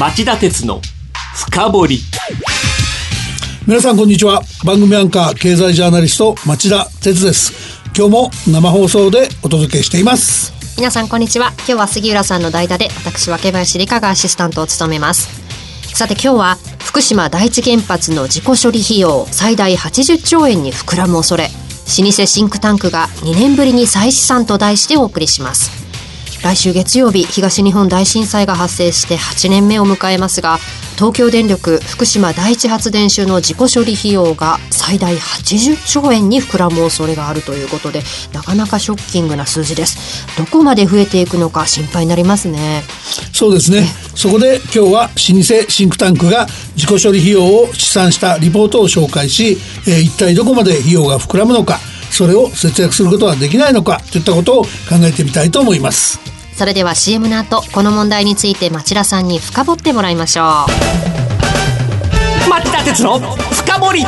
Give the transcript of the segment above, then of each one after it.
町田鉄の深掘り。皆さんこんにちは。番組アンカー経済ジャーナリスト町田鉄です。今日も生放送でお届けしています。皆さんこんにちは。今日は杉浦さんの代打で私は竹林理香がアシスタントを務めます。さて今日は福島第一原発の事故処理費用最大80兆円に膨らむ恐れ。老舗シンクタンクが2年ぶりに再試算と題してお送りします来週月曜日東日本大震災が発生して8年目を迎えますが東京電力福島第一発電所の事故処理費用が最大80兆円に膨らむ恐れがあるということでなかなかショッキングな数字です。どこまで増えていくのか心配になりますね。そうですね。そこで今日は老舗シンクタンクが事故処理費用を試算したリポートを紹介し、えー、一体どこまで費用が膨らむのか。それを節約することはできないのかといったことを考えてみたいと思います。それでは CM の後この問題について町田さんに深掘ってもらいましょう。町田鉄の深掘り。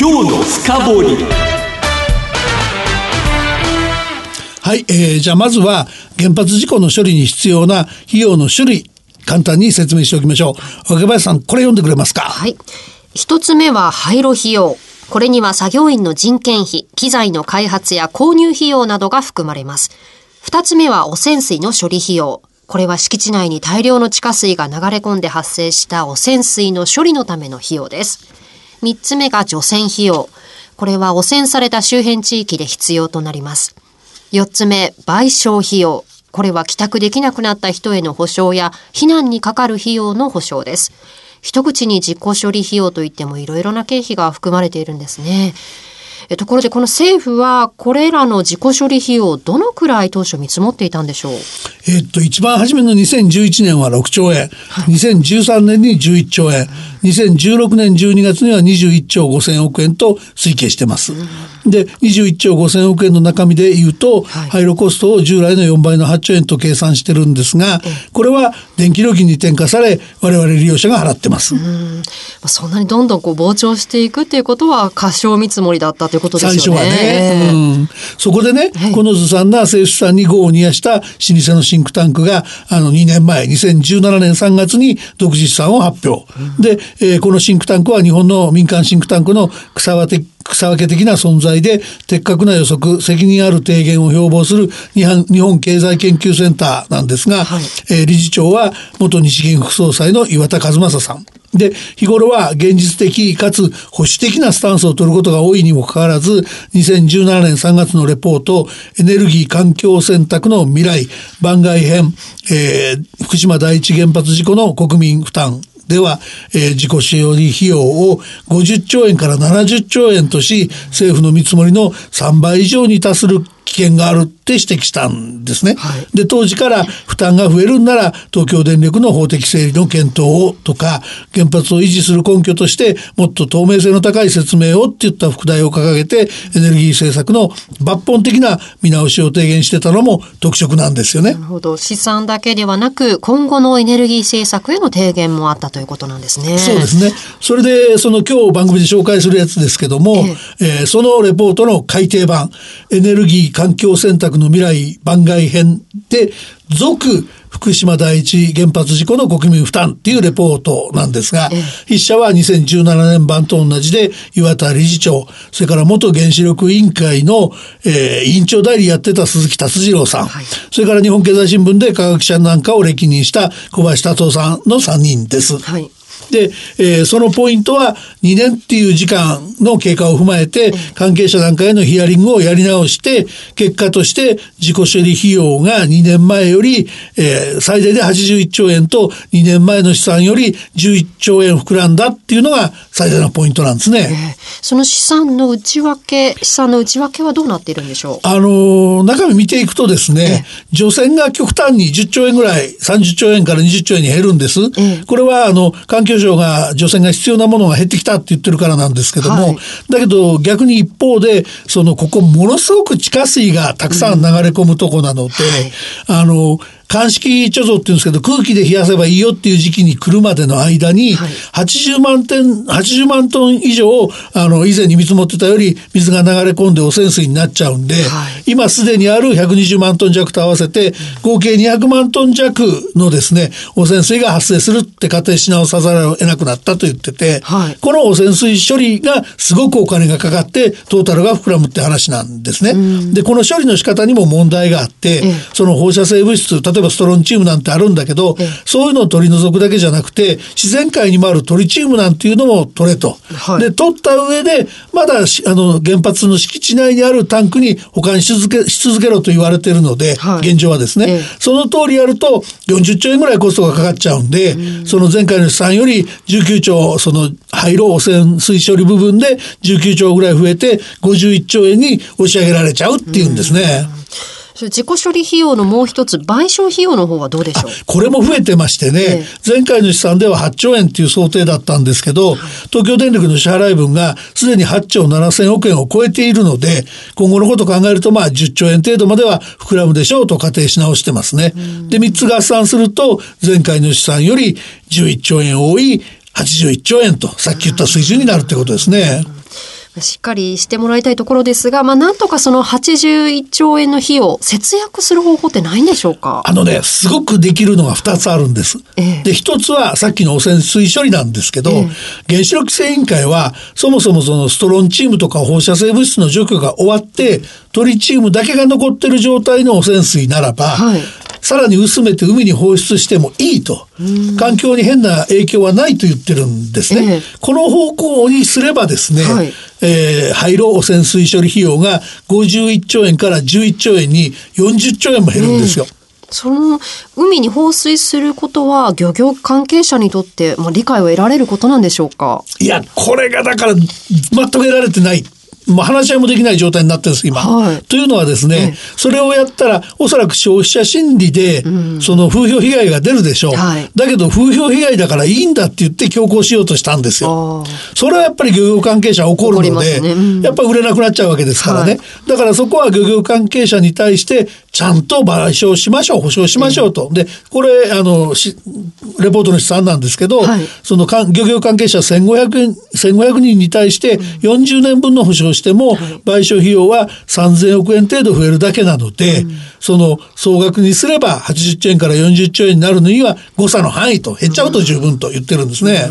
今日の深掘り。はい、えー、じゃあまずは原発事故の処理に必要な費用の種類簡単に説明しておきましょう若林さんこれ読んでくれますか？はい一つ目は廃炉費用これには作業員の人件費、機材の開発や購入費用などが含まれます。二つ目は汚染水の処理費用。これは敷地内に大量の地下水が流れ込んで発生した汚染水の処理のための費用です。三つ目が除染費用。これは汚染された周辺地域で必要となります。四つ目、賠償費用。これは帰宅できなくなった人への保障や避難にかかる費用の保障です。一口に実行処理費用といってもいろいろな経費が含まれているんですね。えところでこの政府はこれらの自己処理費用どのくらい当初見積もっていたんでしょう？えっと一番初めの2011年は6兆円、はい、2013年に11兆円2016年12月には21兆5000億円と推計してます。で21兆5000億円の中身で言うと、はい、廃炉コストを従来の4倍の8兆円と計算してるんですがこれは電気料金に転嫁され我々利用者が払ってます。うんそんなにどんどんこう膨張していくっていうことは過小見積もりだったということですよね。最初はね。うん、そこでね、はい、このずさんな政府さんに業を煮やした老舗のシンクタンクがあの2年前2017年3月に独自資産を発表。うん、で、えー、このシンクタンクは日本の民間シンクタンクの草分け草分け的な存在で的確な予測責任ある提言を標榜する日本経済研究センターなんですが、はい、えー、理事長は元日銀副総裁の岩田和正さん。で、日頃は現実的かつ保守的なスタンスを取ることが多いにもかかわらず、2017年3月のレポート、エネルギー環境選択の未来番外編、えー、福島第一原発事故の国民負担では、えー、自己使用に費用を50兆円から70兆円とし、政府の見積もりの3倍以上に達する危険がある。って指摘したんですね。はい、で当時から負担が増えるんなら東京電力の法的整理の検討をとか原発を維持する根拠としてもっと透明性の高い説明をっていった副題を掲げてエネルギー政策の抜本的な見直しを提言してたのも特色なんですよね。なるほど資産だけではなく今後のエネルギー政策への提言もあったということなんですね。そうですね。それでその今日番組で紹介するやつですけども、ええー、そのレポートの改訂版エネルギー環境選択の未来番外編で、続福島第一原発事故の国民負担っていうレポートなんですが、筆者は2017年版と同じで岩田理事長、それから元原子力委員会の、えー、委員長代理やってた鈴木達次郎さん、はい、それから日本経済新聞で科学者なんかを歴任した小林達夫さんの3人です。はいで、えー、そのポイントは2年っていう時間の経過を踏まえて関係者段階のヒアリングをやり直して結果として自己処理費用が2年前より、えー、最大で81兆円と2年前の試算より11兆円膨らんだっていうのが最大のポイントなんですね。えー、その資産の内訳資産の内訳はどうなっているんでしょう？あの中身見ていくとですね、えー、除染が極端に10兆円ぐらい30兆円から20兆円に減るんです。これはあの環境境省が除染が必要なものが減ってきたって言ってるからなんですけども、はい、だけど逆に一方でそのここものすごく地下水がたくさん流れ込むとこなので、うんはい、あの乾式貯蔵っていうんですけど、空気で冷やせばいいよっていう時期に来るまでの間に、80万点、80万トン以上、あの、以前に見積もってたより水が流れ込んで汚染水になっちゃうんで、今すでにある120万トン弱と合わせて、合計200万トン弱のですね、汚染水が発生するって仮定し直さざるを得なくなったと言ってて、この汚染水処理がすごくお金がかかって、トータルが膨らむって話なんですね。で、この処理の仕方にも問題があって、その放射性物質、例えばストロンチウムなんてあるんだけど、そういうのを取り除くだけじゃなくて、自然界にもあるトリチウムなんていうのも取れと。はい、で、取った上で、まだあの原発の敷地内にあるタンクに保管し続けし続けろと言われてるので、はい、現状はですね、その通りやると40兆円ぐらいコストがかかっちゃうんで、うん、その前回の試算より19兆、その廃炉汚染水処理部分で19兆ぐらい増えて51兆円に押し上げられちゃうっていうんですね。うん自己処理費用のもう一つ、賠償費用の方はどうでしょう？これも増えてましてね、ええ、前回の試算では8兆円っていう想定だったんですけど、東京電力の支払い分がすでに8兆7000億円を超えているので、今後のことを考えると、まあ10兆円程度までは膨らむでしょうと仮定し直してますね。で、3つ合算すると、前回の試算より11兆円多い81兆円と、さっき言った水準になるってことですね。しっかりしてもらいたいところですが、まあ、なんとかその81兆円の費用、節約する方法ってないんでしょうか？あのね、すごくできるのが2つあるんです。ええ、で、1つはさっきの汚染水処理なんですけど、え、原子力規制委員会は、そもそもそのストロンチウムとか放射性物質の除去が終わって、トリチウムだけが残ってる状態の汚染水ならば、はい。さらに薄めて海に放出してもいいと、環境に変な影響はないと言ってるんですね。えー、この方向にすればですね、はい、えー、廃炉汚染水処理費用が51兆円から11兆円に40兆円も減るんですよ。えーその海に放水することは漁業関係者にとって、まあ、理解を得られることなんでしょうか？いやこれがだから全く得られてないまあ、話し合いもできない状態になってるんです、今。はい、というのはですね、それをやったら、おそらく消費者心理で、その風評被害が出るでしょう。はい、だけど、風評被害だからいいんだって言って強行しようとしたんですよ。それはやっぱり漁業関係者怒るので、ねうん、やっぱ売れなくなっちゃうわけですからね。はい、だからそこは漁業関係者に対して、ちゃんと賠償しましょう、保証しましょうと。で、これ、あの、レポートの試算なんですけど、その漁業関係者1500、1500人に対して40年分の保証しても、賠償費用は3000億円程度増えるだけなので、うん、その総額にすれば80兆円から40兆円になるのには誤差の範囲と減っちゃうと十分と言ってるんですね。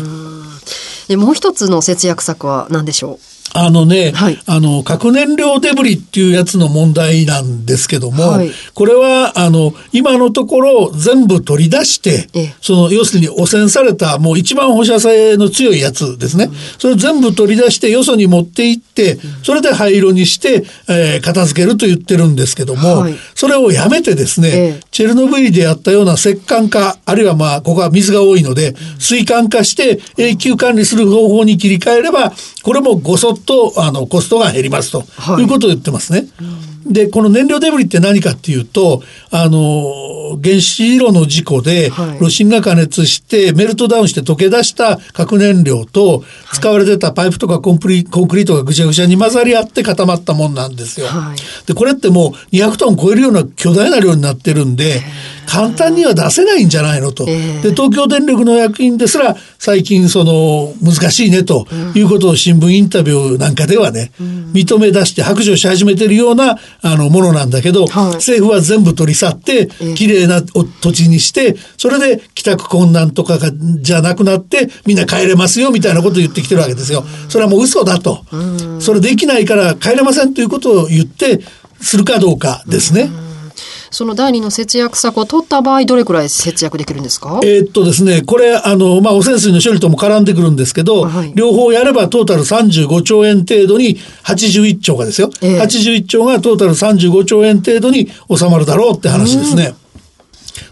でもう一つの節約策は何でしょう？あのね、はい、あの、核燃料デブリっていうやつの問題なんですけども、はい、これは、あの、今のところ全部取り出して、その、要するに汚染された、もう一番放射性の強いやつですね。うん、それを全部取り出して、よそに持っていって、それで灰色にして、えー、片付けると言ってるんですけども、はい、それをやめてですね、チェルノブイリでやったような石棺化、あるいはまあ、ここは水が多いので、水管化して永久管理する方法に切り替えれば、これもごそっとあのコストが減りますと、い、うことを言ってますね。でこの燃料デブリって何かっていうとあの原子炉の事故で炉心が加熱してメルトダウンして溶け出した核燃料と使われてたパイプとかコンクリコンクリートがぐちゃぐちゃに混ざり合って固まったもんなんですよ。でこれってもう200トン超えるような巨大な量になってるんで簡単には出せないんじゃないのと。で東京電力の役員ですら最近その難しいねということを新聞インタビューなんかではね認め出して白状し始めてるようなあのものなんだけど、はい、政府は全部取り去って綺麗な土地にしてそれで帰宅困難とかがじゃなくなってみんな帰れますよみたいなことを言ってきてるわけですよ。それはもう嘘だと。それできないから帰れませんということを言ってするかどうかですね。その第二の節約策を取った場合、どれくらい節約できるんですか？えー、っとですね、これ、あの、まあ、汚染水の処理とも絡んでくるんですけど、はい、両方やればトータル35兆円程度に、81兆がですよ、えー、81兆がトータル35兆円程度に収まるだろうって話ですね。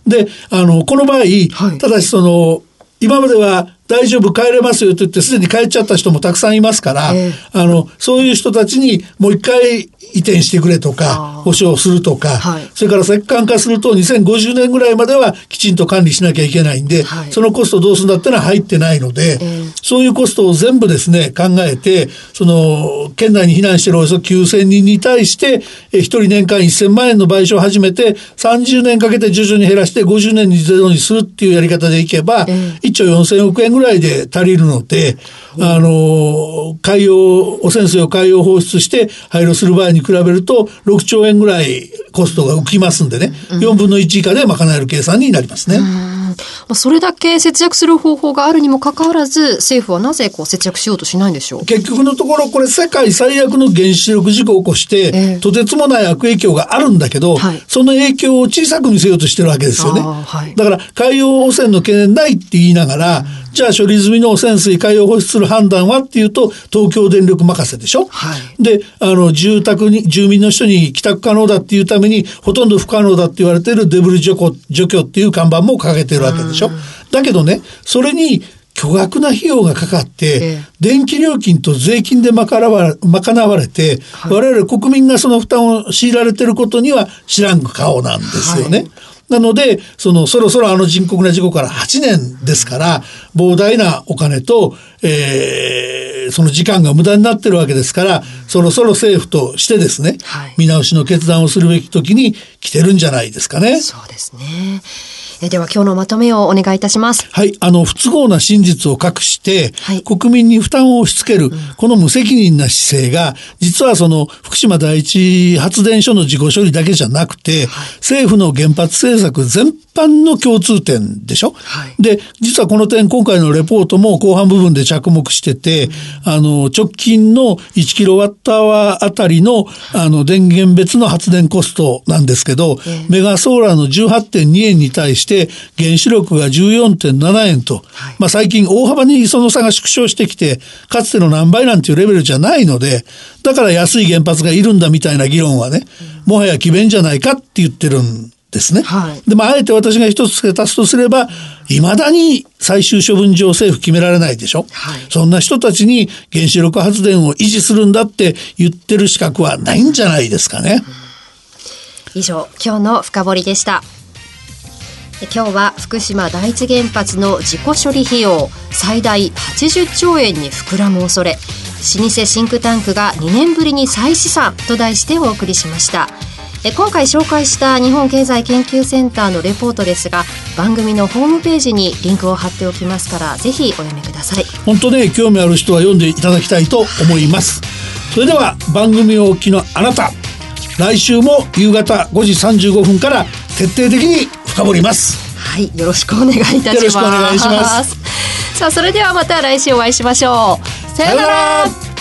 で、あの、この場合、はい、ただしその、今までは大丈夫帰れますよと言ってすでに帰っちゃった人もたくさんいますから、ええ。あのそういう人たちにもう一回移転してくれとか保証するとか、はい。それから石棺化すると2050年ぐらいまではきちんと管理しなきゃいけないんで、はい。そのコストどうするんだってのは入ってないので、ええ。そういうコストを全部ですね考えてその県内に避難しているおよそ9,000人に対してえ1人年間1,000万円の賠償を始めて30年かけて徐々に減らして50年にゼロにするっていうやり方でいけば、え1兆4,000億円ぐらいで足りるので、あの海洋汚染水を海洋放出して廃炉する場合に比べると6兆円ぐらいコストが浮きますんでね、4分の1以下で賄える計算になりますね。まあそれだけ節約する方法があるにもかかわらず政府はなぜこう節約しようとしないんでしょう？結局のところこれ世界最悪の原子力事故を起こして、ええ。とてつもない悪影響があるんだけど、はい。その影響を小さく見せようとしてるわけですよね。はい。だから海洋汚染の懸念ないって言いながら、じゃあ処理済みの汚染水海洋放出する判断はっていうと東京電力任せでしょ？はいであの住宅に住民の人に帰宅可能だっていうためにほとんど不可能だって言われてるデブリ除去除去っていう看板も掲げてるわけでしょ？だけどねそれに巨額な費用がかかって、ええ電気料金と税金で賄わ賄われて、我々国民がその負担を強いられてることには知らん顔なんですよね。はいなのでそのそろそろあの深刻な事故から8年ですから膨大なお金と、えーその時間が無駄になってるわけですからそろそろ政府としてですね、はい見直しの決断をするべき時に来てるんじゃないですかね。そうですねえでは今日のまとめをお願いいたします。はい、あの不都合な真実を隠して、はい。国民に負担を押し付ける、この無責任な姿勢が実はその福島第一発電所の事故処理だけじゃなくて、政府の原発政策全般の共通点でしょ、はい。で実はこの点今回のレポートも後半部分で着目してて、あの直近の1キロワットアワーあたりのあの電源別の発電コストなんですけど、ええ。メガソーラーの18.2円に対して原子力が14.7円と、はい。まあ最近大幅にその差が縮小してきてかつての何倍なんていうレベルじゃないのでだから安い原発がいるんだみたいな議論はね、もはや詭弁じゃないかって言ってるんですね。はい。でもあえて私が一つ付け足すとすればいまだに最終処分場政府決められないでしょ、はい。そんな人たちに原子力発電を維持するんだって言ってる資格はないんじゃないですかね。以上今日の深掘りでした。え今日は福島第一原発の事故処理費用最大80兆円に膨らむ恐れ。老舗シンクタンクが2年ぶりに再試算と題してお送りしましたえ今回紹介した日本経済研究センターのレポートですが番組のホームページにリンクを貼っておきますからぜひお読みください本当ね興味ある人は読んでいただきたいと思いますそれでは番組をお聞きのあなた来週も夕方5時35分から徹底的に深掘りますはい、よろしくお願いいたします。よろしくお願いしますさあ、それではまた来週お会いしましょう。さようなら。